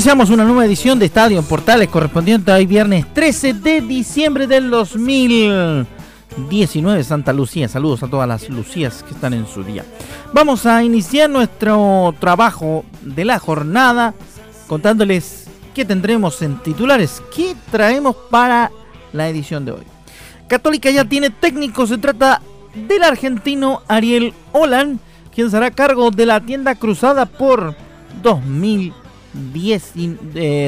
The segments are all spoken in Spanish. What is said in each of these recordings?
Iniciamos una nueva edición de Estadio en Portales correspondiente hoy viernes 13 de diciembre del 2019 Santa Lucía. Saludos a todas las Lucías que están en su día. Vamos a iniciar nuestro trabajo de la jornada contándoles qué tendremos en titulares, qué traemos para la edición de hoy. Católica ya tiene técnico, se trata del argentino Ariel Olan, quien será cargo de la tienda cruzada por 2000 10,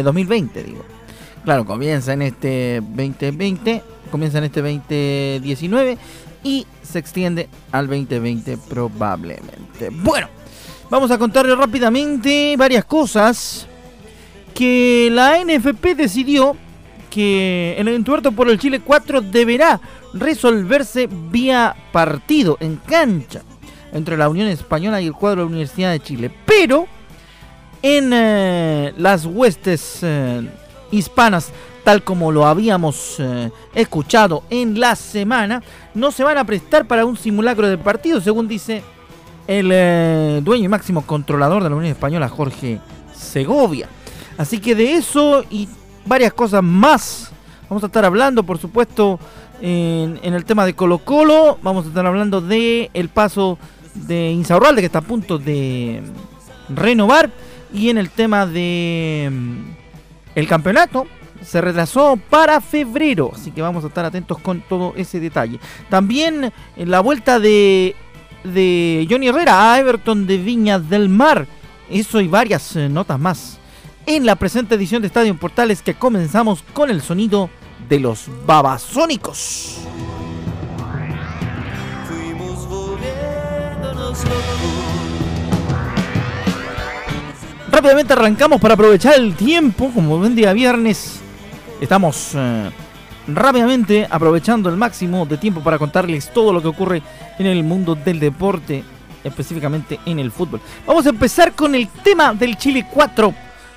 2020, digo. Claro, comienza en este 2020, comienza en este 2019 y se extiende al 2020 probablemente. Bueno, vamos a contarle rápidamente varias cosas que la NFP decidió que el entuerto por el Chile 4 deberá resolverse vía partido en cancha entre la Unión Española y el cuadro de la Universidad de Chile. Pero en eh, las huestes eh, hispanas, tal como lo habíamos eh, escuchado en la semana, no se van a prestar para un simulacro de partido, según dice el dueño y máximo controlador de la Unión Española, Jorge Segovia. Así que de eso y varias cosas más vamos a estar hablando, por supuesto, en, en el tema de Colo Colo, vamos a estar hablando de paso de Insaurralde que está a punto de renovar y en el tema de mm, el campeonato se retrasó para febrero, así que vamos a estar atentos con todo ese detalle. También la vuelta de, de Johnny Herrera a Everton de Viñas del Mar. Eso y varias eh, notas más. En la presente edición de Estadio Portales que comenzamos con el sonido de los babasónicos. Fuimos Rápidamente arrancamos para aprovechar el tiempo, como buen día viernes. Estamos eh, rápidamente aprovechando el máximo de tiempo para contarles todo lo que ocurre en el mundo del deporte, específicamente en el fútbol. Vamos a empezar con el tema del Chile 4,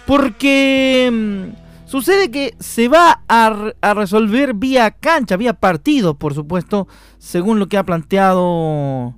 porque mm, sucede que se va a, a resolver vía cancha, vía partido, por supuesto, según lo que ha planteado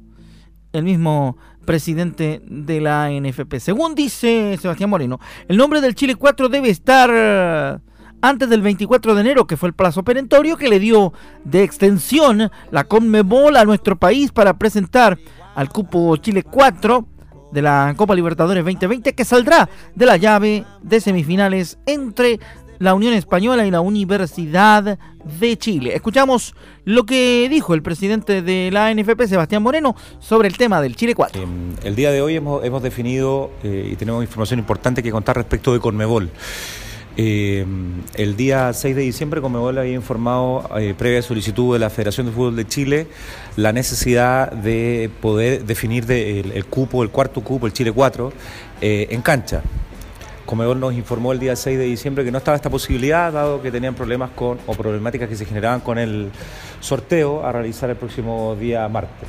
el mismo presidente de la NFP. Según dice Sebastián Moreno, el nombre del Chile 4 debe estar antes del 24 de enero, que fue el plazo perentorio que le dio de extensión la Conmebol a nuestro país para presentar al cupo Chile 4 de la Copa Libertadores 2020 que saldrá de la llave de semifinales entre la Unión Española y la Universidad de Chile. Escuchamos lo que dijo el presidente de la NFP, Sebastián Moreno, sobre el tema del Chile 4. Em, el día de hoy hemos, definido eh, y tenemos información importante que contar respecto de Conmebol. Em, el día 6 de diciembre, Conmebol había informado, eh, previa solicitud de la Federación de Fútbol de Chile, la necesidad de poder definir el, cupo, el cuarto cupo, el Chile 4, eh, en cancha. Comedor nos informó el día 6 de diciembre que no estaba esta posibilidad, dado que tenían problemas con o problemáticas que se generaban con el sorteo a realizar el próximo día martes.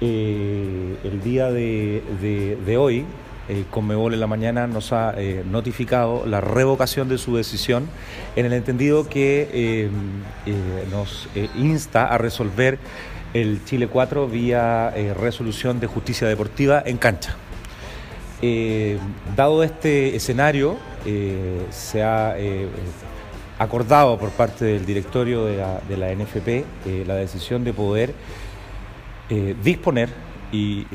Eh, el día de, hoy, eh, en la mañana nos ha eh, notificado la revocación de su decisión en el entendido que nos insta a resolver el Chile 4 vía resolución de justicia deportiva en cancha. Eh, dado este escenario, eh, se ha eh, acordado por parte del directorio de la, NFP la decisión de poder disponer y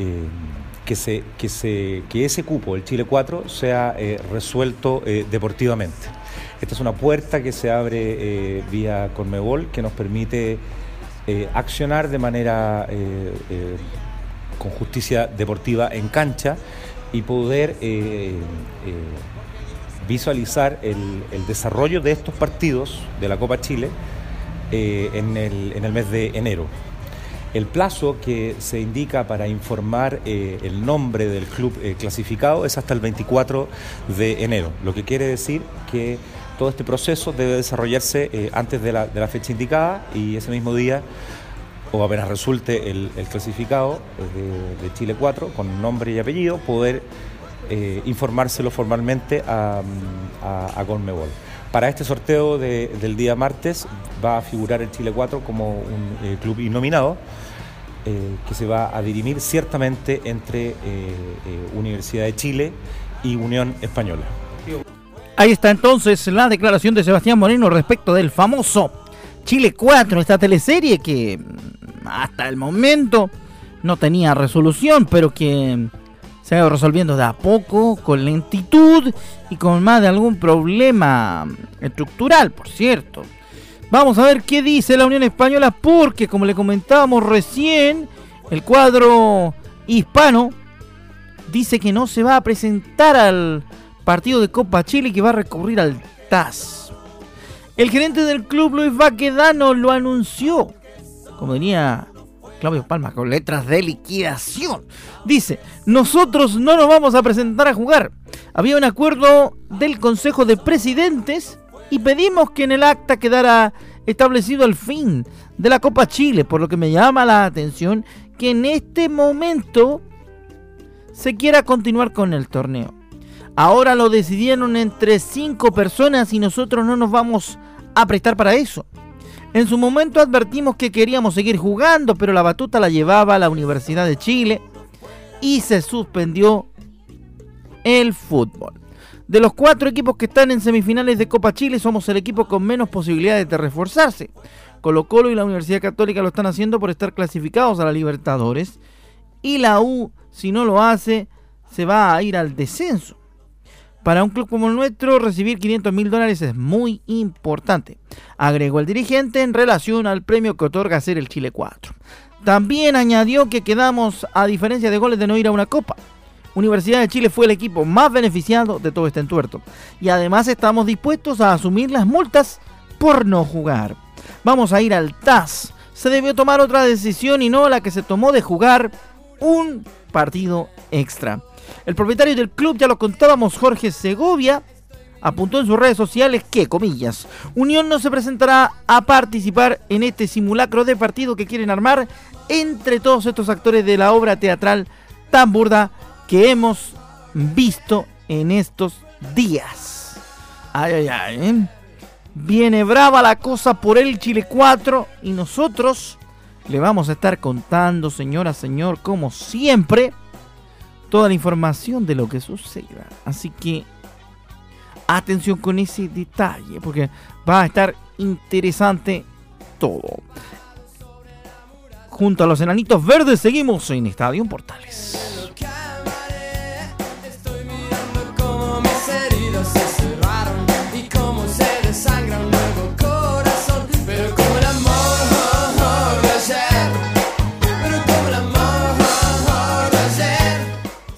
que, que ese cupo, el Chile 4, sea resuelto deportivamente. Esta es una puerta que se abre vía Conmebol que nos permite accionar de manera con justicia deportiva en cancha y poder eh, eh, visualizar el, desarrollo de estos partidos de la Copa Chile eh, en, el, mes de enero. El plazo que se indica para informar el nombre del club clasificado es hasta el 24 de enero, lo que quiere decir que todo este proceso debe desarrollarse antes de la, fecha indicada y ese mismo día o apenas resulte el, clasificado de, Chile 4 con nombre y apellido, poder informárselo formalmente a, a, Conmebol. Para este sorteo del día martes va a figurar el Chile 4 como un club innominado eh, que se va a dirimir ciertamente entre eh, eh, Universidad de Chile y Unión Española. Ahí está entonces la declaración de Sebastián Moreno respecto del famoso Chile 4, esta teleserie que mm, hasta el momento no tenía resolución, pero que se ha ido resolviendo de a poco, con lentitud y con más de algún problema estructural, por cierto. Vamos a ver qué dice la Unión Española porque, como le comentábamos recién, el cuadro hispano dice que no se va a presentar al partido de Copa Chile que va a recurrir al TAS. El gerente del club, Luis Baquedano, lo anunció, como venía Claudio Palma, con letras de liquidación. Dice, nosotros no nos vamos a presentar a jugar. Había un acuerdo del Consejo de Presidentes y pedimos que en el acta quedara establecido el fin de la Copa Chile, por lo que me llama la atención que en este momento se quiera continuar con el torneo. Ahora lo decidieron entre cinco personas y nosotros no nos vamos a prestar para eso. En su momento advertimos que queríamos seguir jugando, pero la batuta la llevaba la Universidad de Chile y se suspendió el fútbol. De los cuatro equipos que están en semifinales de Copa Chile, somos el equipo con menos posibilidades de reforzarse. Colo Colo y la Universidad Católica lo están haciendo por estar clasificados a la Libertadores. Y la U, si no lo hace, se va a ir al descenso. Para un club como el nuestro, recibir 500 mil dólares es muy importante, agregó el dirigente en relación al premio que otorga ser el Chile 4. También añadió que quedamos a diferencia de goles de no ir a una copa. Universidad de Chile fue el equipo más beneficiado de todo este entuerto. Y además estamos dispuestos a asumir las multas por no jugar. Vamos a ir al TAS. Se debió tomar otra decisión y no la que se tomó de jugar un partido extra. El propietario del club, ya lo contábamos, Jorge Segovia, apuntó en sus redes sociales que, comillas, Unión no se presentará a participar en este simulacro de partido que quieren armar entre todos estos actores de la obra teatral tan burda que hemos visto en estos días. Ay, ay, ay. ¿eh? Viene brava la cosa por el Chile 4 y nosotros le vamos a estar contando, señora, señor, como siempre, toda la información de lo que suceda. Así que atención con ese detalle, porque va a estar interesante todo. Junto a los enanitos verdes seguimos en Estadio Portales.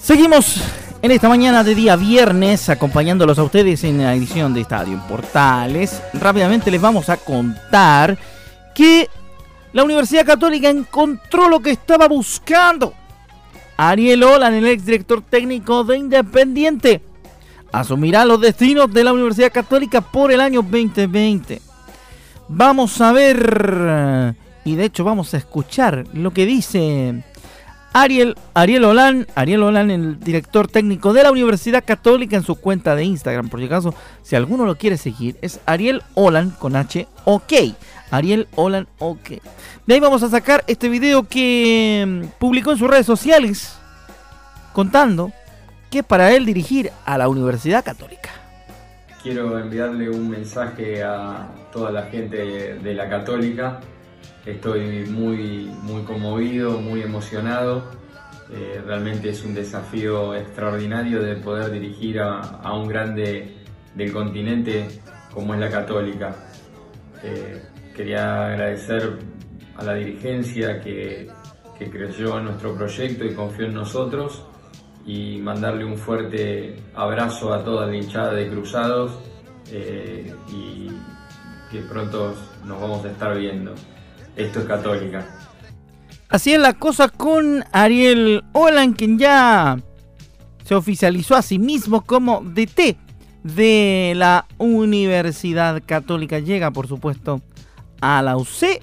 Seguimos en esta mañana de día viernes acompañándolos a ustedes en la edición de Estadio Portales. Rápidamente les vamos a contar que la Universidad Católica encontró lo que estaba buscando. Ariel Olan, el exdirector técnico de Independiente, asumirá los destinos de la Universidad Católica por el año 2020. Vamos a ver, y de hecho vamos a escuchar lo que dice Ariel, Ariel Olan, Ariel Olan, el director técnico de la Universidad Católica en su cuenta de Instagram. Por si acaso, si alguno lo quiere seguir, es Ariel Olan con H OK. Ariel Olan OK. De ahí vamos a sacar este video que mm, publicó en sus redes sociales contando que para él dirigir a la Universidad Católica. Quiero enviarle un mensaje a toda la gente de la Católica Estoy muy, muy conmovido, muy emocionado. Eh, realmente es un desafío extraordinario de poder dirigir a, un grande del continente como es la católica. Eh, quería agradecer a la dirigencia que, creyó en nuestro proyecto y confió en nosotros y mandarle un fuerte abrazo a toda la hinchada de Cruzados eh, y que pronto nos vamos a estar viendo. Esto es católica. Así es la cosa con Ariel Olan, quien ya se oficializó a sí mismo como DT de la Universidad Católica. Llega, por supuesto, a la UC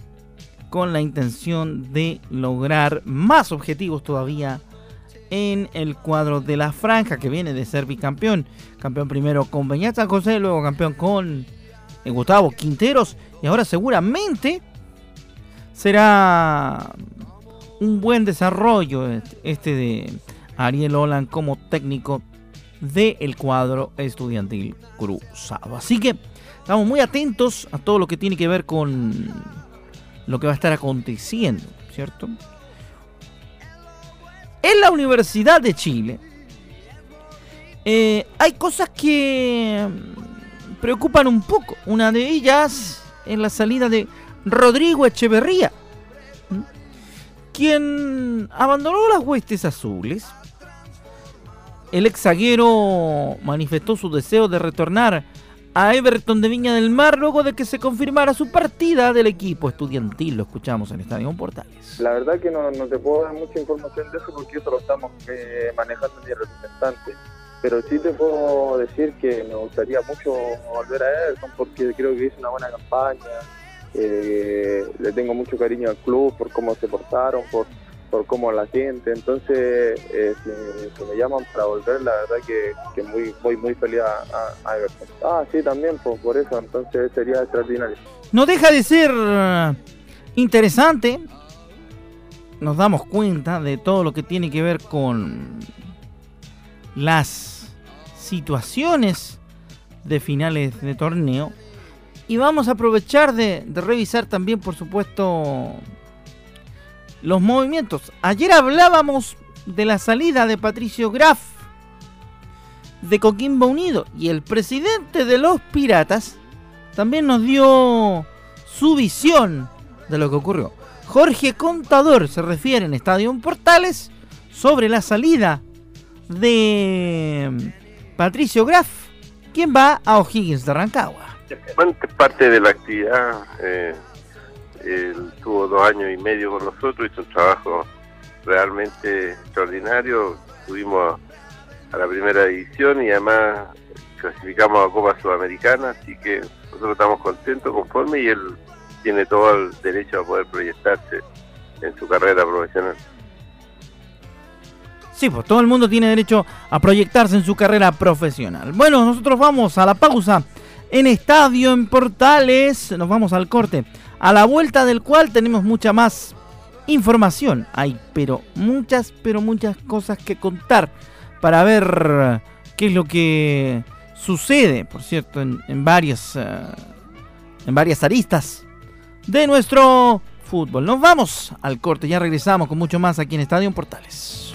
con la intención de lograr más objetivos todavía en el cuadro de la franja que viene de ser bicampeón. Campeón primero con Beñat San José, luego campeón con Gustavo Quinteros y ahora seguramente será un buen desarrollo este de Ariel Olan como técnico del cuadro estudiantil cruzado. Así que estamos muy atentos a todo lo que tiene que ver con lo que va a estar aconteciendo, ¿cierto? En la Universidad de Chile eh, hay cosas que preocupan un poco. Una de ellas en la salida de Rodrigo Echeverría, quien abandonó las huestes azules. El ex zaguero manifestó su deseo de retornar a Everton de Viña del Mar luego de que se confirmara su partida del equipo estudiantil. Lo escuchamos en Estadio Portales. La verdad que no, te puedo dar mucha información de eso porque eso lo estamos eh, manejando mi representante. Pero sí te puedo decir que me gustaría mucho volver a Everton porque creo que hizo una buena campaña eh, le tengo mucho cariño al club por cómo se portaron, por, por cómo la gente. Entonces, eh, si, me llaman para volver, la verdad que, muy, voy muy feliz a, a, Ah, sí, también, pues, por eso. Entonces sería extraordinario. No deja de ser interesante. Nos damos cuenta de todo lo que tiene que ver con las situaciones de finales de torneo y vamos a aprovechar de, revisar también, por supuesto, los movimientos. Ayer hablábamos de la salida de Patricio Graf de Coquimbo Unido y el presidente de los Piratas también nos dio su visión de lo que ocurrió. Jorge Contador se refiere en Estadio Portales sobre la salida de Patricio Graf, quien va a O'Higgins de Rancagua. Parte de la actividad. Eh, él tuvo dos años y medio con nosotros, hizo un trabajo realmente extraordinario. Tuvimos a la primera edición y además clasificamos a Copa Sudamericana, así que nosotros estamos contentos, conformes y él tiene todo el derecho a poder proyectarse en su carrera profesional. Sí, pues todo el mundo tiene derecho a proyectarse en su carrera profesional. Bueno, nosotros vamos a la pausa en Estadio en Portales. Nos vamos al corte, a la vuelta del cual tenemos mucha más información. Hay pero muchas, pero muchas cosas que contar para ver qué es lo que sucede, por cierto, en, varias, eh, en varias aristas de nuestro fútbol. Nos vamos al corte, ya regresamos con mucho más aquí en Estadio en Portales.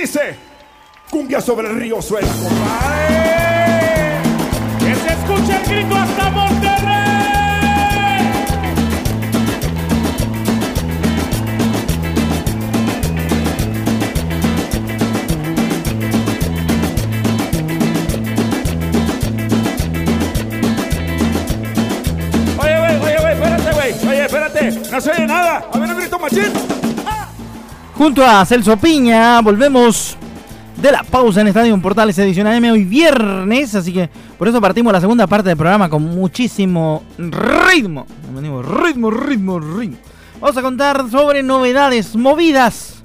Dice, cumbia sobre el río suena, compadre. Que se escuche el grito hasta Monterrey. Oye, güey, oye, güey, espérate, güey. Oye, espérate, no se oye nada. A ver, un grito machín. Junto a Celso Piña, volvemos de la pausa en Estadio Portales edición AM hoy viernes, así que por eso partimos la segunda parte del programa con muchísimo ritmo. Ritmo, ritmo, ritmo. Vamos a contar sobre novedades movidas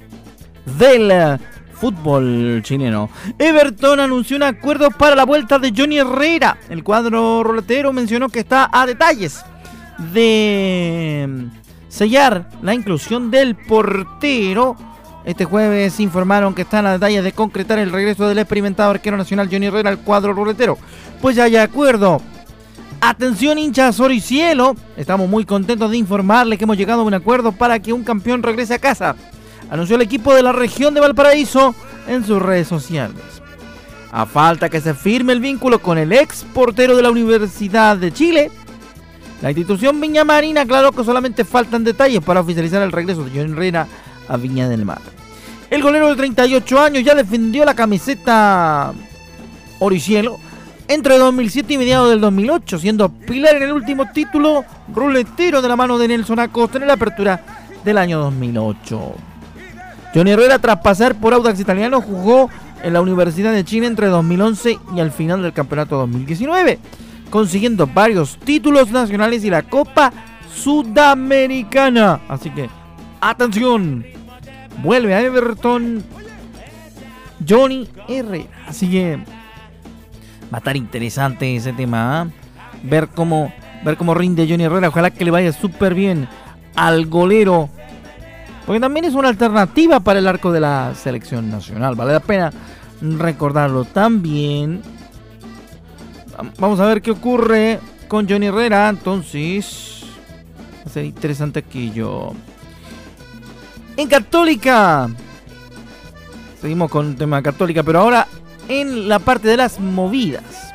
del fútbol chileno. Everton anunció un acuerdo para la vuelta de Johnny Herrera. El cuadro roletero mencionó que está a detalles de sellar la inclusión del portero. Este jueves informaron que están a detalles de concretar el regreso del experimentado arquero nacional Johnny Herrera al cuadro ruletero. Pues ya hay acuerdo. Atención hinchas Oro y Cielo. Estamos muy contentos de informarles que hemos llegado a un acuerdo para que un campeón regrese a casa. Anunció el equipo de la región de Valparaíso en sus redes sociales. A falta que se firme el vínculo con el ex portero de la Universidad de Chile, la institución Viña Marina aclaró que solamente faltan detalles para oficializar el regreso de Johnny Herrera a Viña del Mar. El golero de 38 años ya defendió la camiseta Oricielo entre 2007 y mediados del 2008, siendo pilar en el último título ruletero de la mano de Nelson Acosta en la apertura del año 2008. Johnny Herrera, tras pasar por Audax Italiano, jugó en la Universidad de Chile entre 2011 y al final del campeonato 2019, consiguiendo varios títulos nacionales y la Copa Sudamericana. Así que, atención, vuelve a Everton Johnny Herrera. Así que va a estar interesante ese tema. ¿ah? Ver cómo ver cómo rinde Johnny Herrera. Ojalá que le vaya súper bien al golero. Porque también es una alternativa para el arco de la selección nacional. Vale la pena recordarlo también. Vamos a ver qué ocurre con Johnny Herrera. Entonces, va a ser interesante aquello. En Católica. Seguimos con el tema Católica, pero ahora en la parte de las movidas.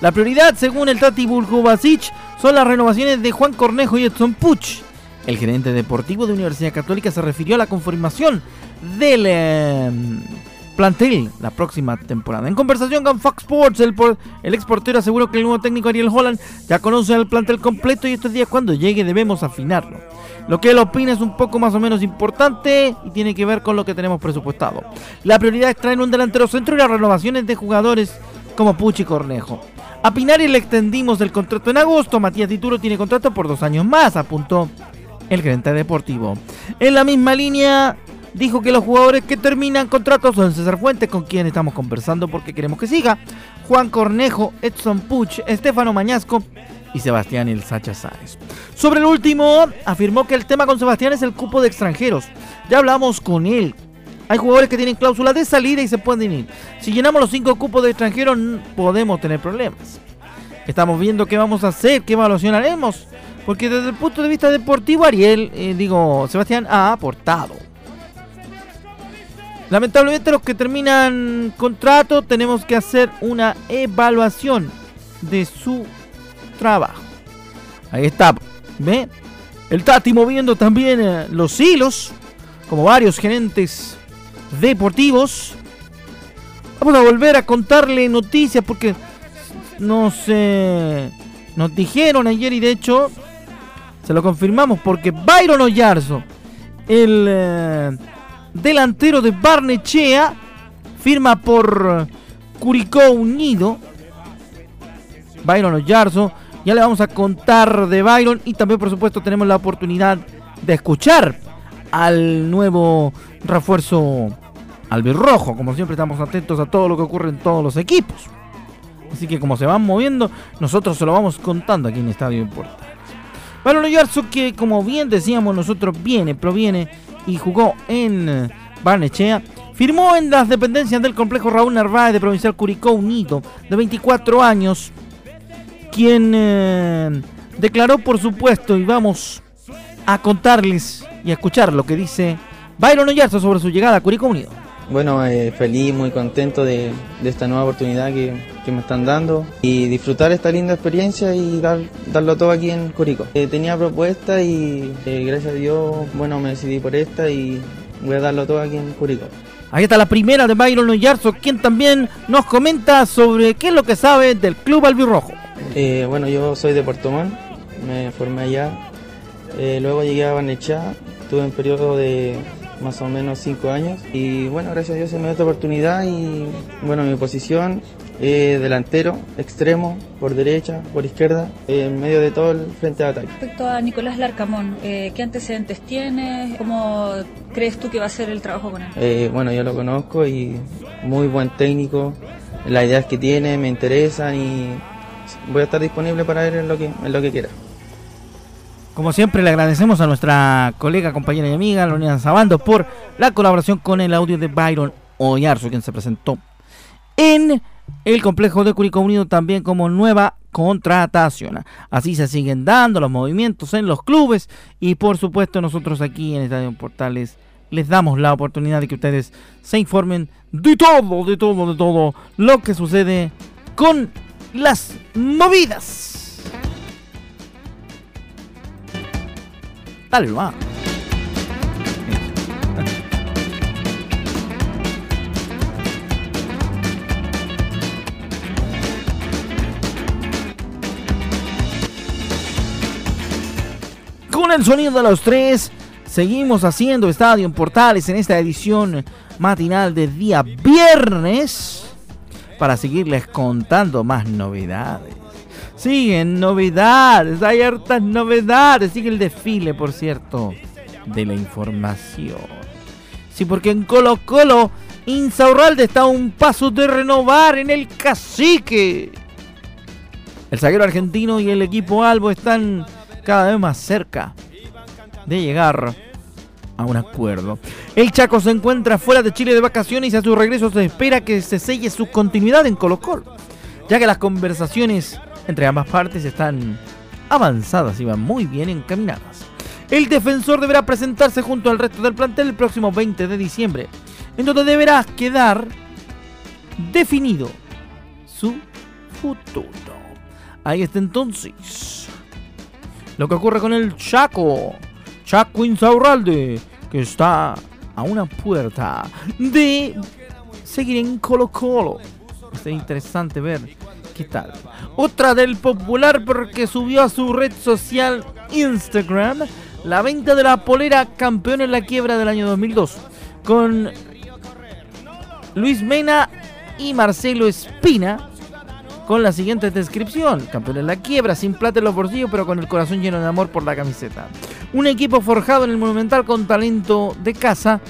La prioridad, según el Tati Bulkovacic, son las renovaciones de Juan Cornejo y Edson Puch. El gerente deportivo de Universidad Católica se refirió a la conformación del eh, plantel la próxima temporada. En conversación con Fox Sports, el, el ex portero aseguró que el nuevo técnico Ariel Holland ya conoce el plantel completo y estos días cuando llegue debemos afinarlo. Lo que él opina es un poco más o menos importante y tiene que ver con lo que tenemos presupuestado. La prioridad es traer un delantero centro y las renovaciones de jugadores como Puch y Cornejo. A Pinari le extendimos el contrato en agosto. Matías Dituro tiene contrato por dos años más, apuntó el gerente deportivo. En la misma línea, dijo que los jugadores que terminan contratos son César Fuentes, con quien estamos conversando porque queremos que siga, Juan Cornejo, Edson Puch, Estefano Mañasco y Sebastián El Sacha Sáez. Sobre el último, afirmó que el tema con Sebastián es el cupo de extranjeros. Ya hablamos con él. Hay jugadores que tienen cláusula de salida y se pueden ir. Si llenamos los cinco cupos de extranjeros, podemos tener problemas. Estamos viendo qué vamos a hacer, qué evaluación haremos. Porque desde el punto de vista deportivo, Ariel, eh, digo, Sebastián ha aportado. Lamentablemente los que terminan contrato tenemos que hacer una evaluación de su trabajo. Ahí está. ¿Ve? El Tati moviendo también eh, los hilos, como varios gerentes deportivos. Vamos a volver a contarle noticias porque nos, eh, nos dijeron ayer y de hecho se lo confirmamos porque Byron Oyarzo, el eh, delantero de Barnechea, firma por Curicó Unido. Byron Oyarzo, ya le vamos a contar de Byron y también por supuesto tenemos la oportunidad de escuchar al nuevo refuerzo albirrojo. Como siempre estamos atentos a todo lo que ocurre en todos los equipos. Así que como se van moviendo, nosotros se lo vamos contando aquí en Estadio Importante. Byron Oyarzo que como bien decíamos nosotros viene, proviene y jugó en Barnechea. Firmó en las dependencias del complejo Raúl Narváez de Provincial Curicó Unido, de 24 años, quien eh, declaró por supuesto, y vamos a contarles y a escuchar lo que dice Byron Oyarzo sobre su llegada a Curicó Unido. Bueno, eh, feliz, muy contento de, de esta nueva oportunidad que, que, me están dando y disfrutar esta linda experiencia y dar, darlo todo aquí en Curicó. Eh, tenía propuesta y eh, gracias a Dios, bueno, me decidí por esta y voy a darlo todo aquí en Curicó. Ahí está la primera de Byron Oyarzo, quien también nos comenta sobre qué es lo que sabe del Club Albirrojo. Bueno, yo soy de Puerto Montt, me formé allá, luego llegué a Barnechá, tuve un periodo de más o menos cinco años y bueno, gracias a Dios se me dio esta oportunidad y bueno, mi posición eh, delantero, extremo, por derecha, por izquierda, eh, en medio de todo el frente de ataque. Respecto a Nicolás Larcamón, eh, ¿qué antecedentes tiene? ¿Cómo crees tú que va a ser el trabajo con él? Eh, bueno, yo lo conozco y muy buen técnico, las ideas que tiene me interesan y voy a estar disponible para él en lo que, en lo que quiera. Como siempre, le agradecemos a nuestra colega, compañera y amiga, Lorena Sabando, por la colaboración con el audio de Byron Oyarzo, quien se presentó en el complejo de Curicó Unido también como nueva contratación. Así se siguen dando los movimientos en los clubes y por supuesto nosotros aquí en Estadio Portales les damos la oportunidad de que ustedes se informen de todo, de todo, de todo lo que sucede con las movidas. Dale, va. Con el sonido de los tres, seguimos haciendo Estadio en Portales en esta edición matinal de día viernes para seguirles contando más novedades. Siguen novedades, hay hartas novedades. Sigue el desfile, por cierto, de la información. Sí, porque en Colo Colo, Insaurralde está a un paso de renovar en el cacique. El zaguero argentino y el equipo Albo están cada vez más cerca de llegar a un acuerdo. El Chaco se encuentra fuera de Chile de vacaciones y a su regreso se espera que se selle su continuidad en Colo Colo, ya que las conversaciones entre ambas partes están avanzadas y van muy bien encaminadas. El defensor deberá presentarse junto al resto del plantel el próximo 20 de diciembre, en donde deberá quedar definido su futuro. Ahí está entonces lo que ocurre con el Chaco. Chaco Insaurralde, que está a una puerta de seguir en Colo Colo. Es interesante ver qué tal. Otra del popular porque subió a su red social Instagram la venta de la polera campeón en la quiebra del año 2002 con Luis Mena y Marcelo Espina con la siguiente descripción. Campeón en la quiebra, sin plata en los bolsillos, pero con el corazón lleno de amor por la camiseta. Un equipo forjado en el Monumental con talento de casa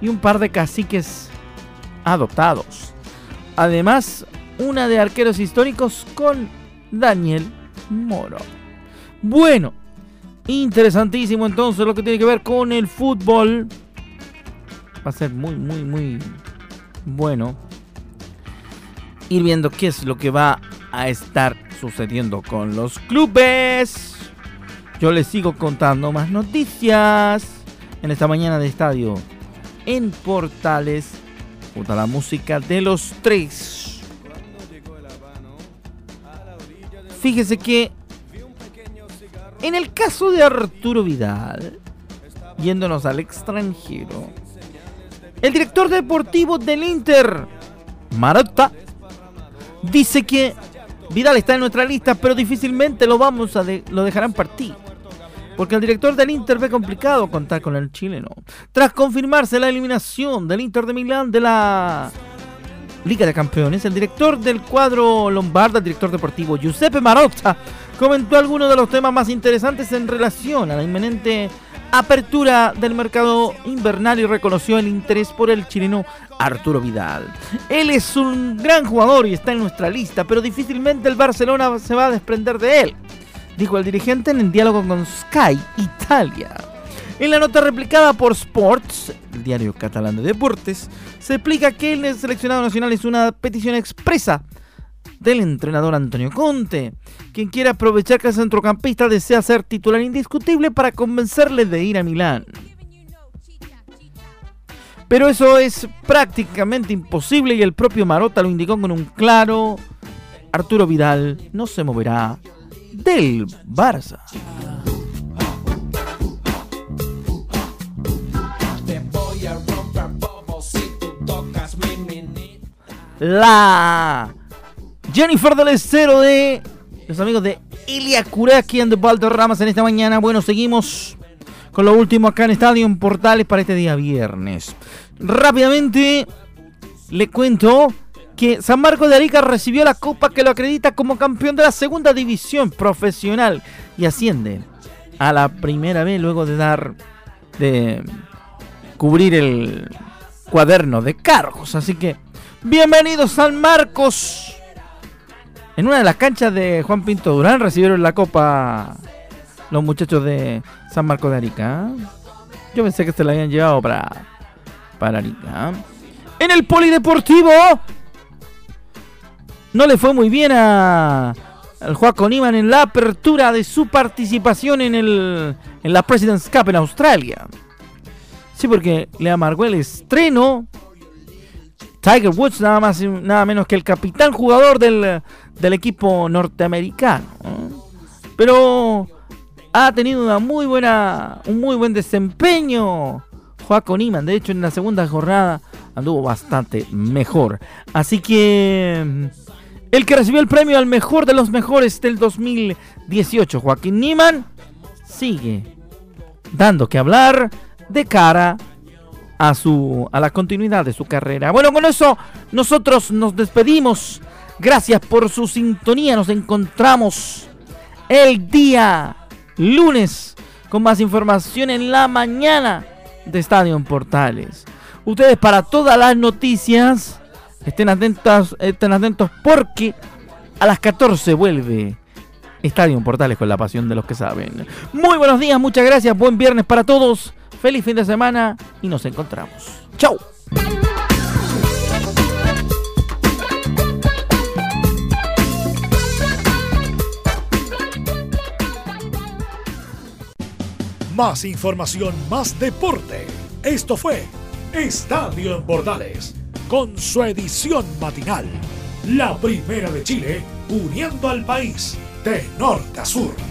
y un par de caciques adoptados. Además, una de arqueros históricos con Daniel Moro. Bueno, interesantísimo entonces lo que tiene que ver con el fútbol. Va a ser muy, muy, muy bueno ir viendo qué es lo que va a estar sucediendo con los clubes. Yo les sigo contando más noticias en esta mañana de estadio en Portales junto a la música de los tres. Fíjese que En el caso de Arturo Vidal, yéndonos al extranjero, el director deportivo del Inter, Marotta, dice que Vidal está en nuestra lista, pero difícilmente lo vamos a lo dejarán partir. Porque el director del Inter ve complicado contar con el chileno. Tras confirmarse la eliminación del Inter de Milán de la Liga de Campeones, el director del cuadro Lombarda, el director deportivo Giuseppe Marotta, comentó algunos de los temas más interesantes en relación a la inminente apertura del mercado invernal y reconoció el interés por el chileno Arturo Vidal. Él es un gran jugador y está en nuestra lista, pero difícilmente el Barcelona se va a desprender de él, dijo el dirigente en el diálogo con Sky Italia. En la nota replicada por Sports, el diario catalán de deportes, se explica que el seleccionado nacional es una petición expresa del entrenador Antonio Conte, quien quiere aprovechar que el centrocampista desea ser titular indiscutible para convencerle de ir a Milán. Pero eso es prácticamente imposible y el propio Marota lo indicó con un claro Arturo Vidal no se moverá del Barça. La Jennifer del Estero de los amigos de Ilia Kuraki and the Ramas en esta mañana. Bueno, seguimos con lo último acá en Estadio en Portales para este día viernes. Rápidamente le cuento que San Marcos de Arica recibió la copa que lo acredita como campeón de la segunda división profesional y asciende a la primera vez luego de dar de cubrir el cuaderno de cargos. Así que bienvenidos San Marcos en una de las canchas de Juan Pinto Durán recibieron la copa los muchachos de San Marcos de Arica. Yo pensé que se la habían llevado para, para Arica. En el Polideportivo no le fue muy bien a, al Juaco Niman en la apertura de su participación en, el, en la President's Cup en Australia. Sí, porque le amargó el estreno Tiger Woods, nada más nada menos que el capitán jugador del, equipo norteamericano. Pero ha tenido una muy buena, un muy buen desempeño. Joaco Niman, de hecho, en la segunda jornada anduvo bastante mejor. Así que mm, el que recibió el premio al mejor de los mejores del 2018, Joaquín Niman, sigue dando que hablar de cara a, su, a la continuidad de su carrera. Bueno, con eso nosotros nos despedimos. Gracias por su sintonía. Nos encontramos el día lunes con más información en la mañana de Estadio en Portales. Ustedes para todas las noticias estén atentos, estén atentos porque a las 14 vuelve Estadio en Portales con la pasión de los que saben. Muy buenos días, muchas gracias, buen viernes para todos. Feliz fin de semana y nos encontramos. ¡Chao! Más información, más deporte. Esto fue Estadio en Bordales, con su edición matinal. La primera de Chile, uniendo al país de norte a sur.